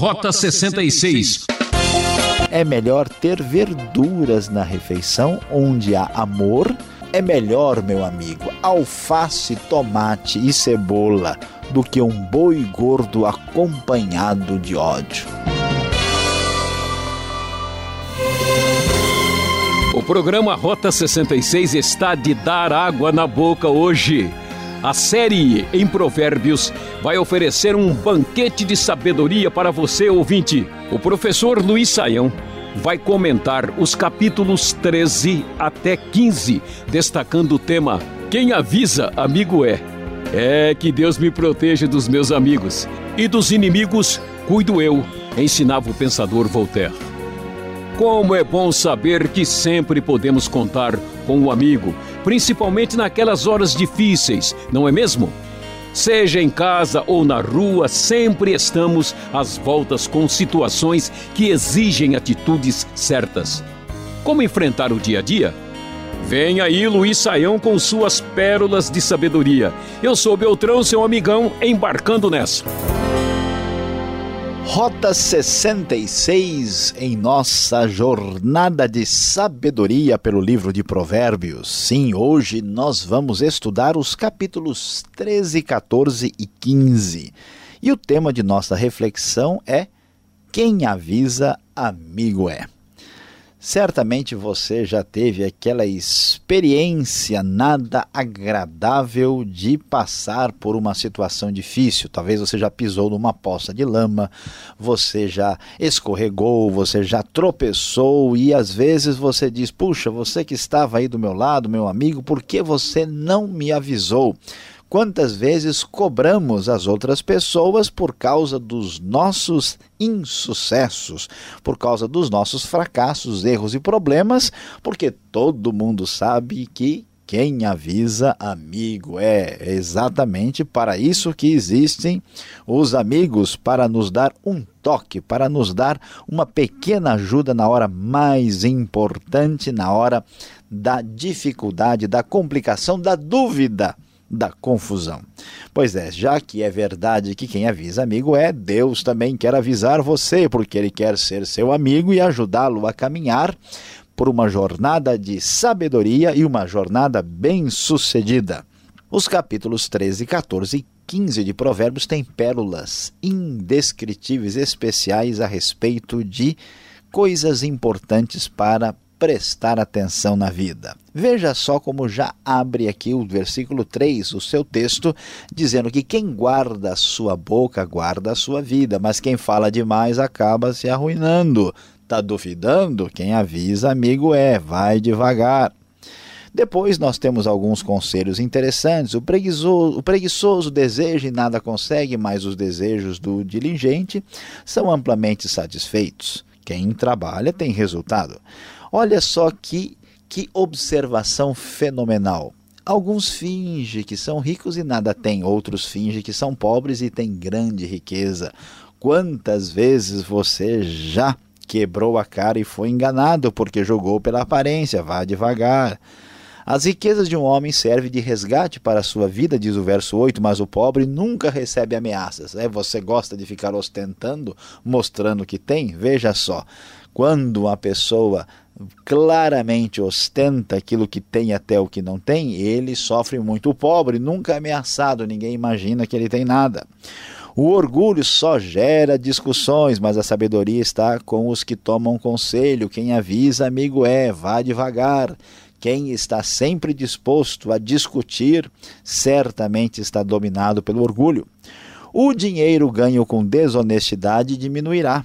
Rota 66. É melhor ter verduras na refeição onde há amor. É melhor, meu amigo, alface, tomate e cebola do que um boi gordo acompanhado de ódio. O programa Rota 66 está de dar água na boca hoje. A série em Provérbios vai oferecer um banquete de sabedoria para você, ouvinte. O professor Luiz Saião vai comentar os capítulos 13 até 15, destacando o tema Quem avisa, amigo é. É que Deus me proteja dos meus amigos e dos inimigos, cuido eu, ensinava o pensador Voltaire. Como é bom saber que sempre podemos contar com um amigo, principalmente naquelas horas difíceis, não é mesmo? Seja em casa ou na rua, sempre estamos às voltas com situações que exigem atitudes certas. Como enfrentar o dia a dia? Vem aí Luiz Saião com suas pérolas de sabedoria. Eu sou Beltrão, seu amigão, embarcando nessa. Rota 66 em nossa jornada de sabedoria pelo livro de Provérbios. Sim, hoje nós vamos estudar os capítulos 13, 14 e 15. E o tema de nossa reflexão é: Quem avisa, amigo é. Certamente você já teve aquela experiência nada agradável de passar por uma situação difícil. Talvez você já pisou numa poça de lama, você já escorregou, você já tropeçou e às vezes você diz: Puxa, você que estava aí do meu lado, meu amigo, por que você não me avisou? Quantas vezes cobramos as outras pessoas por causa dos nossos insucessos, por causa dos nossos fracassos, erros e problemas, porque todo mundo sabe que quem avisa, amigo é. é exatamente para isso que existem os amigos para nos dar um toque, para nos dar uma pequena ajuda na hora mais importante, na hora da dificuldade, da complicação, da dúvida da confusão. Pois é, já que é verdade que quem avisa amigo é, Deus também quer avisar você, porque Ele quer ser seu amigo e ajudá-lo a caminhar por uma jornada de sabedoria e uma jornada bem-sucedida. Os capítulos 13, 14 e 15 de Provérbios têm pérolas indescritíveis especiais a respeito de coisas importantes para prestar atenção na vida. Veja só como já abre aqui o versículo 3, o seu texto, dizendo que quem guarda a sua boca guarda a sua vida, mas quem fala demais acaba se arruinando. Está duvidando? Quem avisa, amigo é, vai devagar. Depois nós temos alguns conselhos interessantes. O preguiçoso, o preguiçoso deseja e nada consegue, mas os desejos do diligente são amplamente satisfeitos. Quem trabalha tem resultado. Olha só que, que observação fenomenal. Alguns fingem que são ricos e nada têm, outros fingem que são pobres e têm grande riqueza. Quantas vezes você já quebrou a cara e foi enganado porque jogou pela aparência? Vá devagar. As riquezas de um homem servem de resgate para a sua vida, diz o verso 8, mas o pobre nunca recebe ameaças. É, você gosta de ficar ostentando, mostrando que tem? Veja só, quando a pessoa claramente ostenta aquilo que tem até o que não tem, ele sofre muito. O pobre nunca é ameaçado, ninguém imagina que ele tem nada. O orgulho só gera discussões, mas a sabedoria está com os que tomam conselho. Quem avisa, amigo é, vá devagar. Quem está sempre disposto a discutir, certamente está dominado pelo orgulho. O dinheiro ganho com desonestidade diminuirá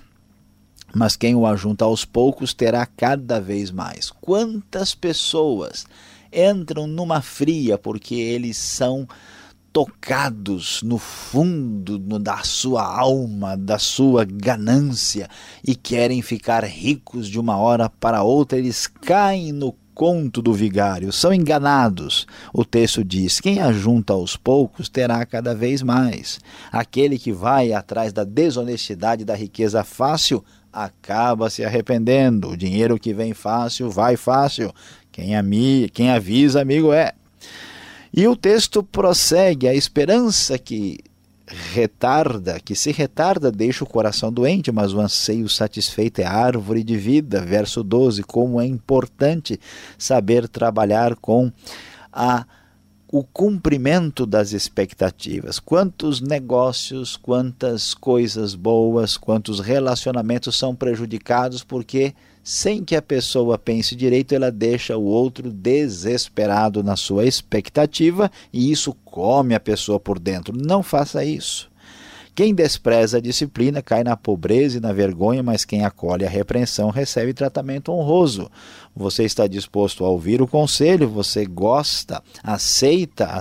mas quem o ajunta aos poucos terá cada vez mais. Quantas pessoas entram numa fria porque eles são tocados no fundo da sua alma, da sua ganância e querem ficar ricos de uma hora para outra, eles caem no conto do vigário, são enganados. O texto diz: quem ajunta aos poucos terá cada vez mais. Aquele que vai atrás da desonestidade da riqueza fácil acaba se arrependendo. O dinheiro que vem fácil, vai fácil. Quem, ami, quem avisa, amigo é. E o texto prossegue: a esperança que retarda, que se retarda deixa o coração doente, mas o anseio satisfeito é árvore de vida. Verso 12, como é importante saber trabalhar com a o cumprimento das expectativas. Quantos negócios, quantas coisas boas, quantos relacionamentos são prejudicados porque sem que a pessoa pense direito, ela deixa o outro desesperado na sua expectativa e isso come a pessoa por dentro. Não faça isso. Quem despreza a disciplina cai na pobreza e na vergonha, mas quem acolhe a repreensão recebe tratamento honroso. Você está disposto a ouvir o conselho, você gosta, aceita,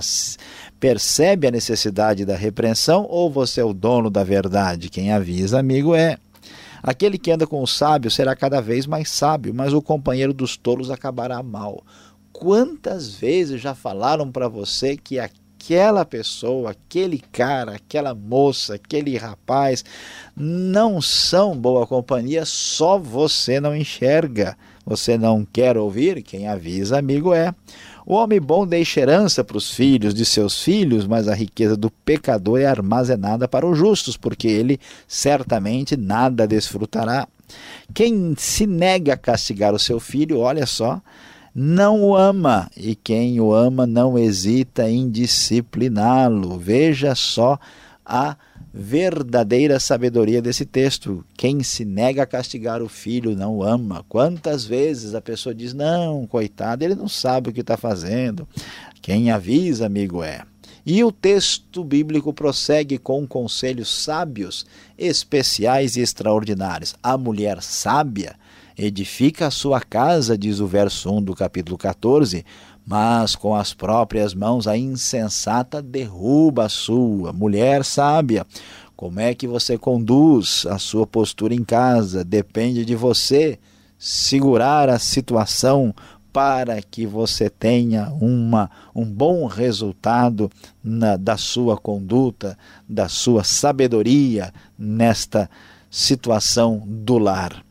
percebe a necessidade da repreensão ou você é o dono da verdade? Quem avisa, amigo, é. Aquele que anda com o sábio será cada vez mais sábio, mas o companheiro dos tolos acabará mal. Quantas vezes já falaram para você que aquela pessoa, aquele cara, aquela moça, aquele rapaz não são boa companhia, só você não enxerga. Você não quer ouvir? Quem avisa, amigo, é. O homem bom deixa herança para os filhos de seus filhos, mas a riqueza do pecador é armazenada para os justos, porque ele certamente nada desfrutará. Quem se nega a castigar o seu filho, olha só, não o ama, e quem o ama não hesita em discipliná-lo. Veja só a verdadeira sabedoria desse texto. Quem se nega a castigar o filho não o ama. Quantas vezes a pessoa diz: Não, coitado, ele não sabe o que está fazendo. Quem avisa, amigo, é. E o texto bíblico prossegue com conselhos sábios, especiais e extraordinários. A mulher sábia edifica a sua casa, diz o verso 1 do capítulo 14, mas com as próprias mãos a insensata derruba a sua. Mulher sábia, como é que você conduz a sua postura em casa? Depende de você segurar a situação para que você tenha uma, um bom resultado na, da sua conduta, da sua sabedoria nesta situação do lar.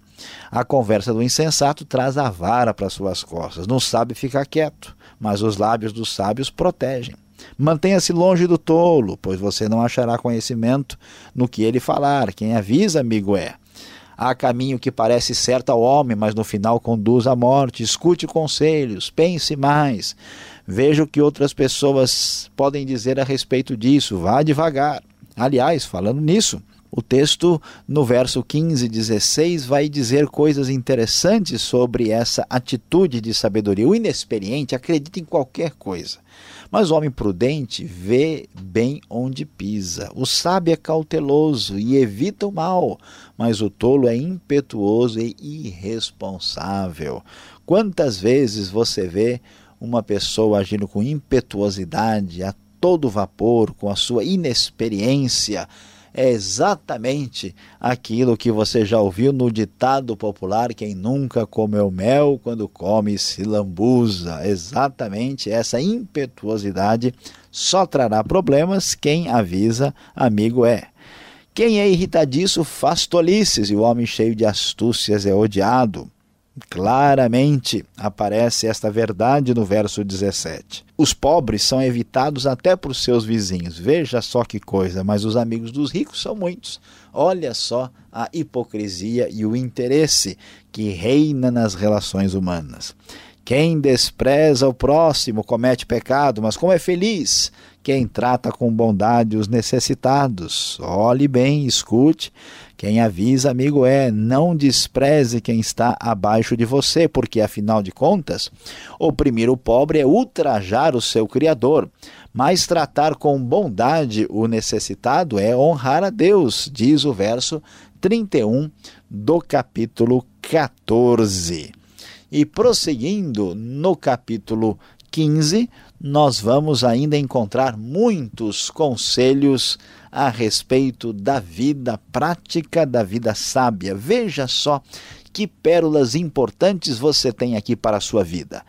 A conversa do insensato traz a vara para suas costas, não sabe ficar quieto mas os lábios dos sábios protegem. Mantenha-se longe do tolo, pois você não achará conhecimento no que ele falar. Quem avisa, amigo, é. Há caminho que parece certo ao homem, mas no final conduz à morte. Escute conselhos, pense mais. Veja o que outras pessoas podem dizer a respeito disso. Vá devagar. Aliás, falando nisso, o texto, no verso 15 e 16, vai dizer coisas interessantes sobre essa atitude de sabedoria. O inexperiente acredita em qualquer coisa, mas o homem prudente vê bem onde pisa. O sábio é cauteloso e evita o mal, mas o tolo é impetuoso e irresponsável. Quantas vezes você vê uma pessoa agindo com impetuosidade, a todo vapor, com a sua inexperiência? É exatamente aquilo que você já ouviu no ditado popular: quem nunca comeu mel, quando come se lambuza. Exatamente essa impetuosidade só trará problemas. Quem avisa, amigo é. Quem é irritadiço faz tolices, e o homem cheio de astúcias é odiado. Claramente aparece esta verdade no verso 17. Os pobres são evitados até por seus vizinhos. Veja só que coisa, mas os amigos dos ricos são muitos. Olha só a hipocrisia e o interesse que reina nas relações humanas. Quem despreza o próximo comete pecado, mas como é feliz quem trata com bondade os necessitados. Olhe bem, escute. Quem avisa, amigo, é não despreze quem está abaixo de você, porque afinal de contas, oprimir o pobre é ultrajar o seu Criador. Mas tratar com bondade o necessitado é honrar a Deus, diz o verso 31 do capítulo 14. E prosseguindo no capítulo 15, nós vamos ainda encontrar muitos conselhos a respeito da vida prática, da vida sábia. Veja só que pérolas importantes você tem aqui para a sua vida.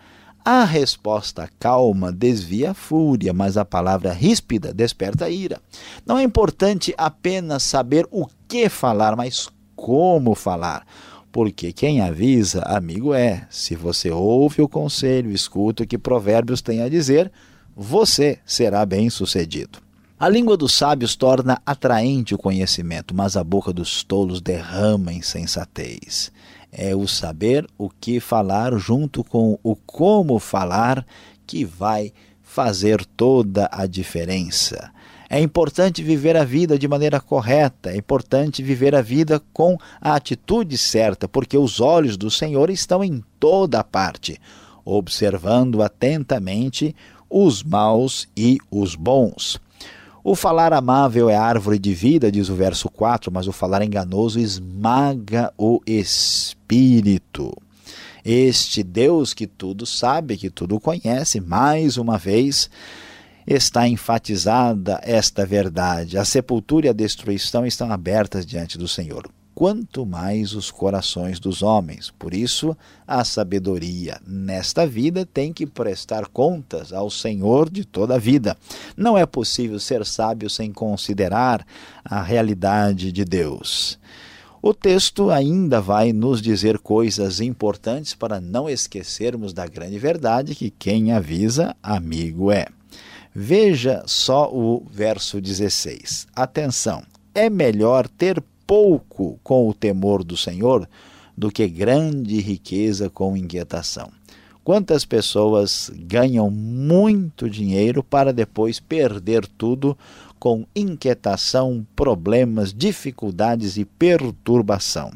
A resposta calma desvia a fúria, mas a palavra ríspida desperta a ira. Não é importante apenas saber o que falar, mas como falar porque quem avisa, amigo é. Se você ouve o conselho, escuta o que Provérbios tem a dizer, você será bem-sucedido. A língua dos sábios torna atraente o conhecimento, mas a boca dos tolos derrama insensatez. É o saber o que falar junto com o como falar que vai fazer toda a diferença. É importante viver a vida de maneira correta, é importante viver a vida com a atitude certa, porque os olhos do Senhor estão em toda parte, observando atentamente os maus e os bons. O falar amável é árvore de vida, diz o verso 4, mas o falar enganoso esmaga o espírito. Este Deus que tudo sabe, que tudo conhece, mais uma vez está enfatizada esta verdade. A sepultura e a destruição estão abertas diante do Senhor quanto mais os corações dos homens. Por isso, a sabedoria nesta vida tem que prestar contas ao Senhor de toda a vida. Não é possível ser sábio sem considerar a realidade de Deus. O texto ainda vai nos dizer coisas importantes para não esquecermos da grande verdade que quem avisa, amigo é. Veja só o verso 16. Atenção! É melhor ter pouco com o temor do Senhor do que grande riqueza com inquietação. Quantas pessoas ganham muito dinheiro para depois perder tudo com inquietação, problemas, dificuldades e perturbação?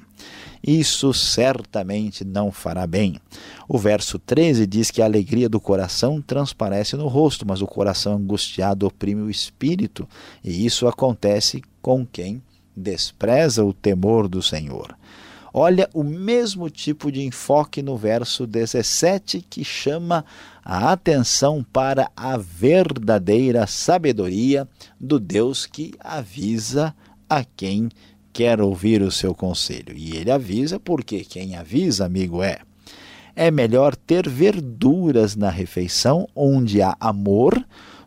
Isso certamente não fará bem. O verso 13 diz que a alegria do coração transparece no rosto, mas o coração angustiado oprime o espírito, e isso acontece com quem despreza o temor do Senhor. Olha o mesmo tipo de enfoque no verso 17 que chama a atenção para a verdadeira sabedoria do Deus que avisa a quem quer ouvir o seu conselho. E ele avisa porque quem avisa, amigo, é. É melhor ter verduras na refeição onde há amor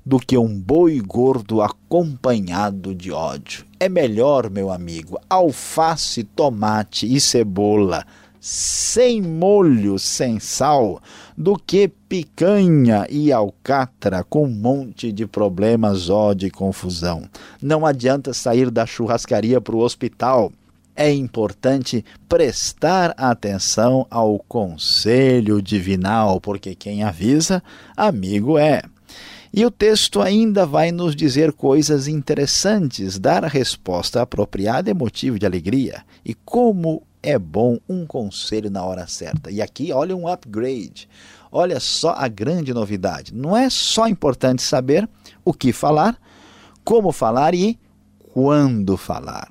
do que um boi gordo acompanhado de ódio. É melhor, meu amigo, alface, tomate e cebola sem molho, sem sal, do que picanha e alcatra com um monte de problemas, ódio e confusão. Não adianta sair da churrascaria para o hospital. É importante prestar atenção ao conselho divinal, porque quem avisa, amigo é. E o texto ainda vai nos dizer coisas interessantes. Dar a resposta apropriada é motivo de alegria. E como é bom um conselho na hora certa. E aqui, olha um upgrade. Olha só a grande novidade. Não é só importante saber o que falar, como falar e quando falar.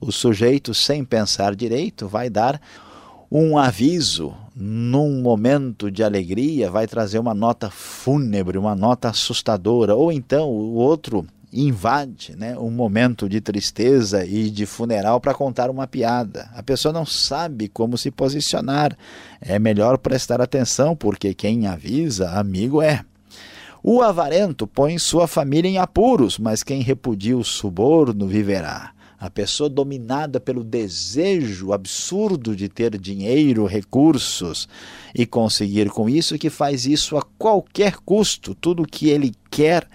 O sujeito, sem pensar direito, vai dar um aviso num momento de alegria, vai trazer uma nota fúnebre, uma nota assustadora, ou então o outro invade né, um momento de tristeza e de funeral para contar uma piada. A pessoa não sabe como se posicionar. É melhor prestar atenção, porque quem avisa, amigo é. O avarento põe sua família em apuros, mas quem repudia o suborno viverá. A pessoa dominada pelo desejo absurdo de ter dinheiro, recursos e conseguir com isso, que faz isso a qualquer custo, tudo o que ele quer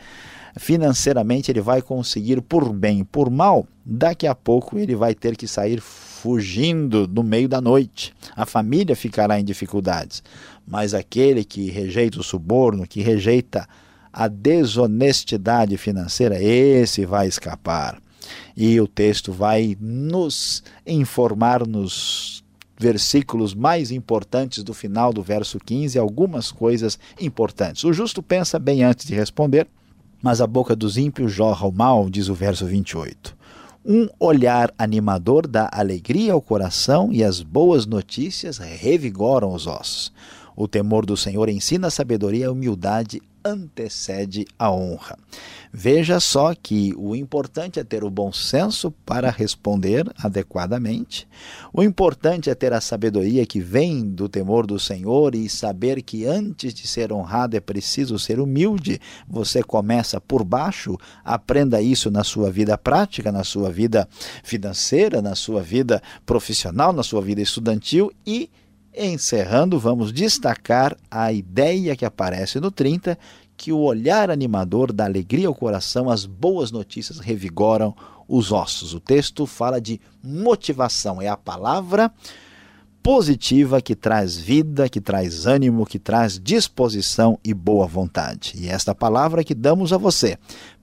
financeiramente ele vai conseguir por bem, por mal, daqui a pouco ele vai ter que sair fugindo no meio da noite. A família ficará em dificuldades, mas aquele que rejeita o suborno, que rejeita a desonestidade financeira, esse vai escapar. E o texto vai nos informar nos versículos mais importantes do final do verso 15 algumas coisas importantes. O justo pensa bem antes de responder, mas a boca dos ímpios jorra o mal, diz o verso 28. Um olhar animador dá alegria ao coração e as boas notícias revigoram os ossos. O temor do Senhor ensina a sabedoria e a humildade antecede a honra. Veja só que o importante é ter o bom senso para responder adequadamente. O importante é ter a sabedoria que vem do temor do Senhor e saber que antes de ser honrado é preciso ser humilde. Você começa por baixo, aprenda isso na sua vida prática, na sua vida financeira, na sua vida profissional, na sua vida estudantil e Encerrando, vamos destacar a ideia que aparece no 30, que o olhar animador dá alegria ao coração, as boas notícias revigoram os ossos. O texto fala de motivação, é a palavra positiva que traz vida, que traz ânimo, que traz disposição e boa vontade. E esta palavra que damos a você.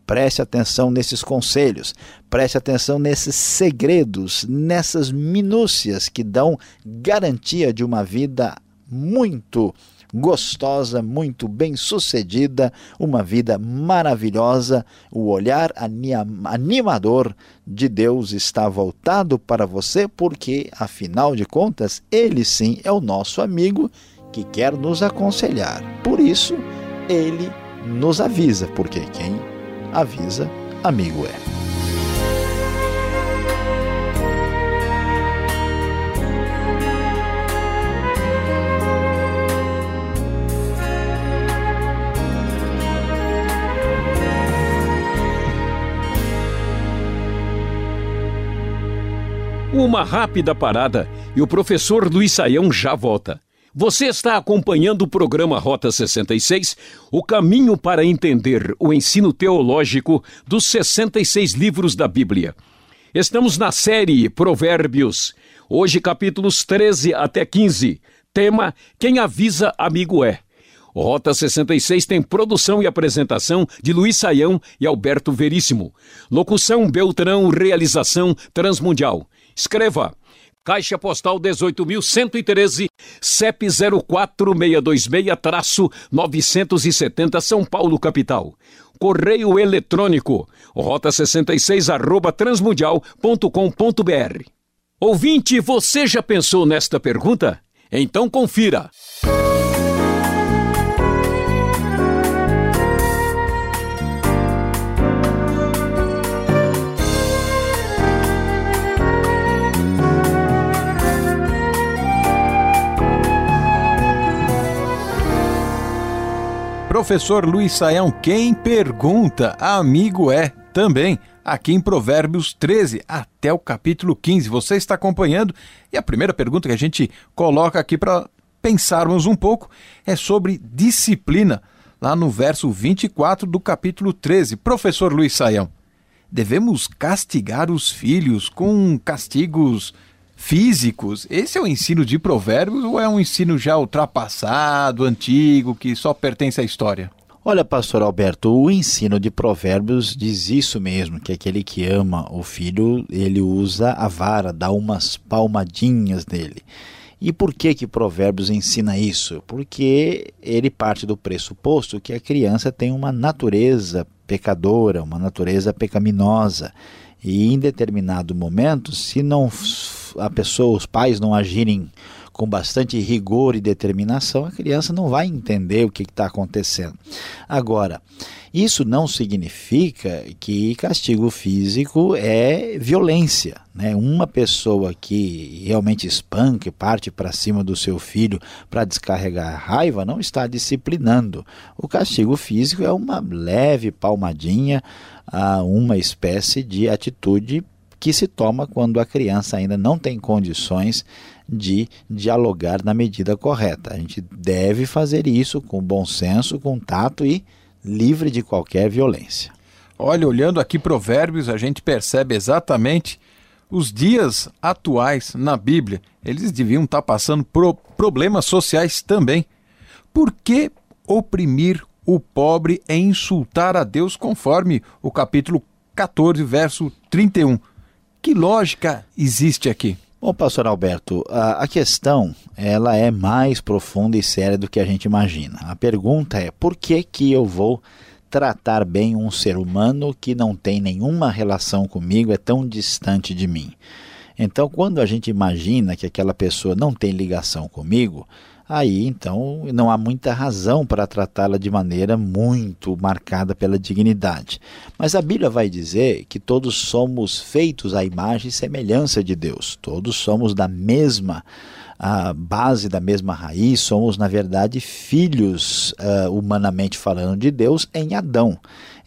Preste atenção nesses conselhos, preste atenção nesses segredos, nessas minúcias que dão garantia de uma vida muito gostosa, muito bem sucedida, uma vida maravilhosa. O olhar animador de Deus está voltado para você, porque, afinal de contas, Ele sim é o nosso amigo que quer nos aconselhar. Por isso, Ele nos avisa, porque quem avisa, amigo é. Uma rápida parada e o professor Luiz Saião já volta. Você está acompanhando o programa Rota 66, o caminho para entender o ensino teológico dos 66 livros da Bíblia. Estamos na série Provérbios, hoje capítulos 13 até 15. Tema: Quem avisa, amigo é. Rota 66 tem produção e apresentação de Luiz Saião e Alberto Veríssimo. Locução Beltrão, realização Transmundial. Escreva. Caixa Postal 18.113, CEP 04626-970 São Paulo, capital. Correio eletrônico, rota 66 arroba transmundial.com.br. Ouvinte, você já pensou nesta pergunta? Então confira. Professor Luiz Saião, quem pergunta, amigo é também aqui em Provérbios 13 até o capítulo 15. Você está acompanhando e a primeira pergunta que a gente coloca aqui para pensarmos um pouco é sobre disciplina, lá no verso 24 do capítulo 13. Professor Luiz Saião, devemos castigar os filhos com castigos físicos. Esse é o ensino de provérbios ou é um ensino já ultrapassado, antigo, que só pertence à história? Olha, pastor Alberto, o ensino de provérbios diz isso mesmo, que aquele que ama o filho, ele usa a vara, dá umas palmadinhas nele. E por que que Provérbios ensina isso? Porque ele parte do pressuposto que a criança tem uma natureza pecadora, uma natureza pecaminosa. E em determinado momento, se não a pessoa, os pais não agirem com bastante rigor e determinação, a criança não vai entender o que está acontecendo. Agora, isso não significa que castigo físico é violência. Né? Uma pessoa que realmente espanca e parte para cima do seu filho para descarregar a raiva não está disciplinando. O castigo físico é uma leve palmadinha a uma espécie de atitude que se toma quando a criança ainda não tem condições de dialogar na medida correta. A gente deve fazer isso com bom senso, com tato e livre de qualquer violência. Olha, olhando aqui Provérbios, a gente percebe exatamente os dias atuais na Bíblia. Eles deviam estar passando por problemas sociais também. Por que oprimir o pobre é insultar a Deus, conforme o capítulo 14, verso 31? Que lógica existe aqui? Bom, pastor Alberto, a, a, questão ela é mais profunda e séria do que a gente imagina. A pergunta é: por que que eu vou tratar bem um ser humano que não tem nenhuma relação comigo, é tão distante de mim? Então, quando a gente imagina que aquela pessoa não tem ligação comigo, aí então não há muita razão para tratá-la de maneira muito marcada pela dignidade. Mas a Bíblia vai dizer que todos somos feitos à imagem e semelhança de Deus, todos somos da mesma a base da mesma raiz, somos, na verdade, filhos, uh, humanamente falando, de Deus em Adão.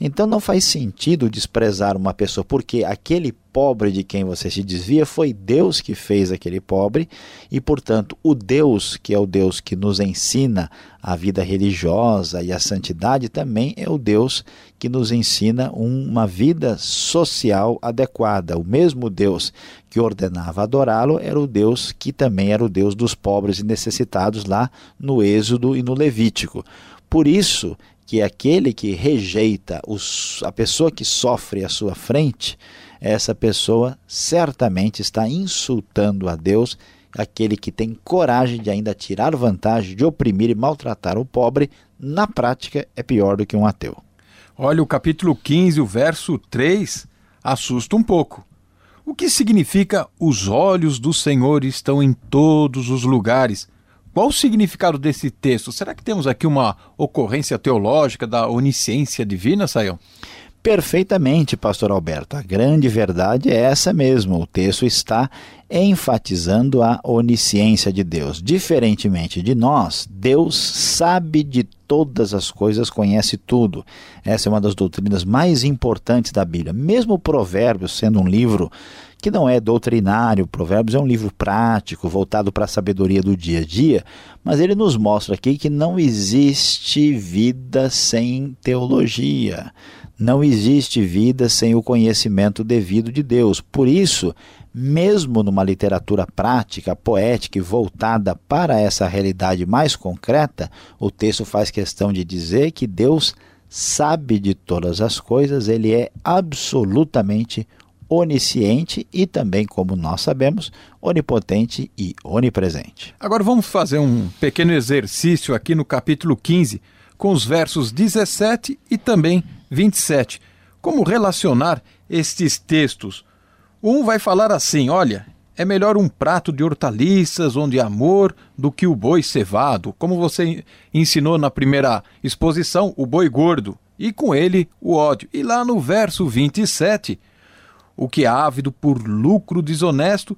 Então não faz sentido desprezar uma pessoa, porque aquele pobre de quem você se desvia foi Deus que fez aquele pobre, e portanto o Deus, que é o Deus que nos ensina a vida religiosa e a santidade, também é o Deus que nos ensina uma vida social adequada. O mesmo Deus que ordenava adorá-lo era o Deus que também era o Deus dos pobres e necessitados lá no Êxodo e no Levítico. Por isso que aquele que rejeita a pessoa que sofre à sua frente, essa pessoa certamente está insultando a Deus aquele que tem coragem de ainda tirar vantagem, de oprimir e maltratar o pobre, na prática é pior do que um ateu. Olha, o capítulo 15, o verso 3, assusta um pouco. O que significa os olhos do Senhor estão em todos os lugares? Qual o significado desse texto? Será que temos aqui uma ocorrência teológica da onisciência divina, Sayão? Perfeitamente, pastor Alberto. A grande verdade é essa mesmo. O texto está enfatizando a onisciência de Deus. Diferentemente de nós, Deus sabe de todas as coisas, conhece tudo. Essa é uma das doutrinas mais importantes da Bíblia. Mesmo Provérbios sendo um livro que não é doutrinário, Provérbios é um livro prático, voltado para a sabedoria do dia a dia, mas ele nos mostra aqui que não existe vida sem teologia. Não existe vida sem o conhecimento devido de Deus. Por isso, mesmo numa literatura prática, poética e voltada para essa realidade mais concreta, o texto faz questão de dizer que Deus sabe de todas as coisas, ele é absolutamente onisciente e também, como nós sabemos, onipotente e onipresente. Agora vamos fazer um pequeno exercício aqui no capítulo 15, com os versos 17 e também 27. Como relacionar estes textos? Um vai falar assim: olha, é melhor um prato de hortaliças onde há amor do que o boi cevado, como você ensinou na primeira exposição, o boi gordo, e com ele o ódio. E lá no verso 27, o que é ávido por lucro desonesto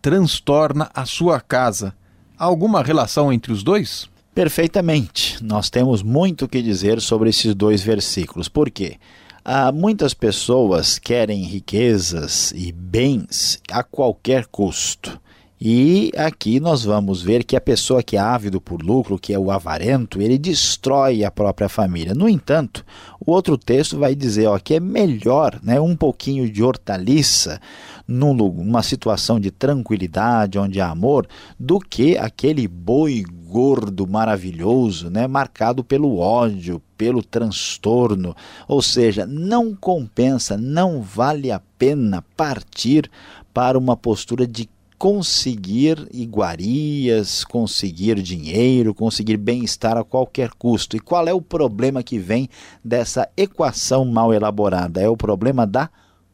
transtorna a sua casa. Há alguma relação entre os dois? Perfeitamente. Nós temos muito o que dizer sobre esses dois versículos. Por quê? Ah, muitas pessoas querem riquezas e bens a qualquer custo. E aqui nós vamos ver que a pessoa que é ávido por lucro, que é o avarento, ele destrói a própria família. No entanto, o outro texto vai dizer ó, que é melhor né, um pouquinho de hortaliça numa situação de tranquilidade, onde há amor, do que aquele boi gordo maravilhoso, né, marcado pelo ódio, pelo transtorno. Ou seja, não compensa, não vale a pena partir para uma postura de conseguir iguarias, conseguir dinheiro, conseguir bem-estar a qualquer custo. E qual é o problema que vem dessa equação mal elaborada? É o problema da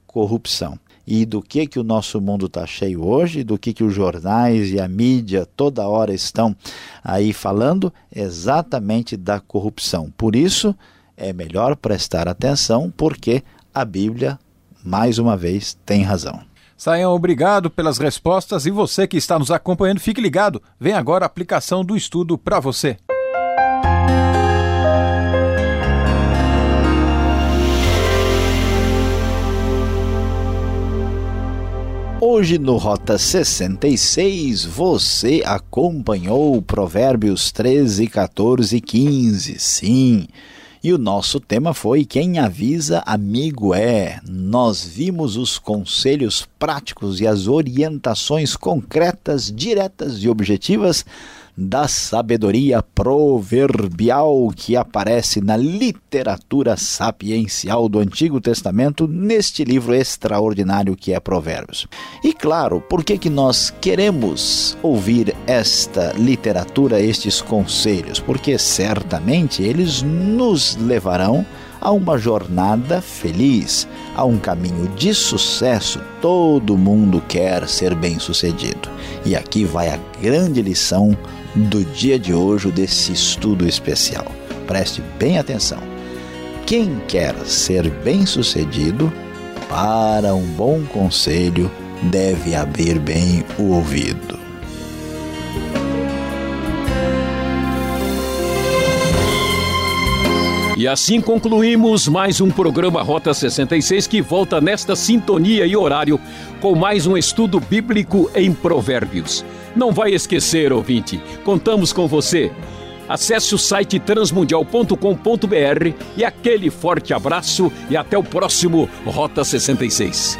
corrupção. E do que que o nosso mundo está cheio hoje, do que que os jornais e a mídia toda hora estão aí falando, exatamente da corrupção. Por isso, é melhor prestar atenção, porque a Bíblia, mais uma vez, tem razão. Saiam, obrigado pelas respostas e você que está nos acompanhando, fique ligado. Vem agora a aplicação do estudo para você. Hoje no Rota 66 você acompanhou Provérbios 13, 14 e 15. Sim. E o nosso tema foi Quem avisa, amigo é. Nós vimos os conselhos práticos e as orientações concretas, diretas e objetivas da sabedoria proverbial que aparece na literatura sapiencial do Antigo Testamento neste livro extraordinário que é Provérbios. E claro, por que que nós queremos ouvir esta literatura, estes conselhos? Porque certamente eles nos levarão a uma jornada feliz, a um caminho de sucesso. Todo mundo quer ser bem-sucedido. E aqui vai a grande lição do dia de hoje, desse estudo especial. Preste bem atenção. Quem quer ser bem-sucedido, para um bom conselho, deve abrir bem o ouvido. E assim concluímos mais um programa Rota 66 que volta nesta sintonia e horário com mais um estudo bíblico em Provérbios. Não vai esquecer, ouvinte, contamos com você. Acesse o site transmundial.com.br e aquele forte abraço e até o próximo Rota 66.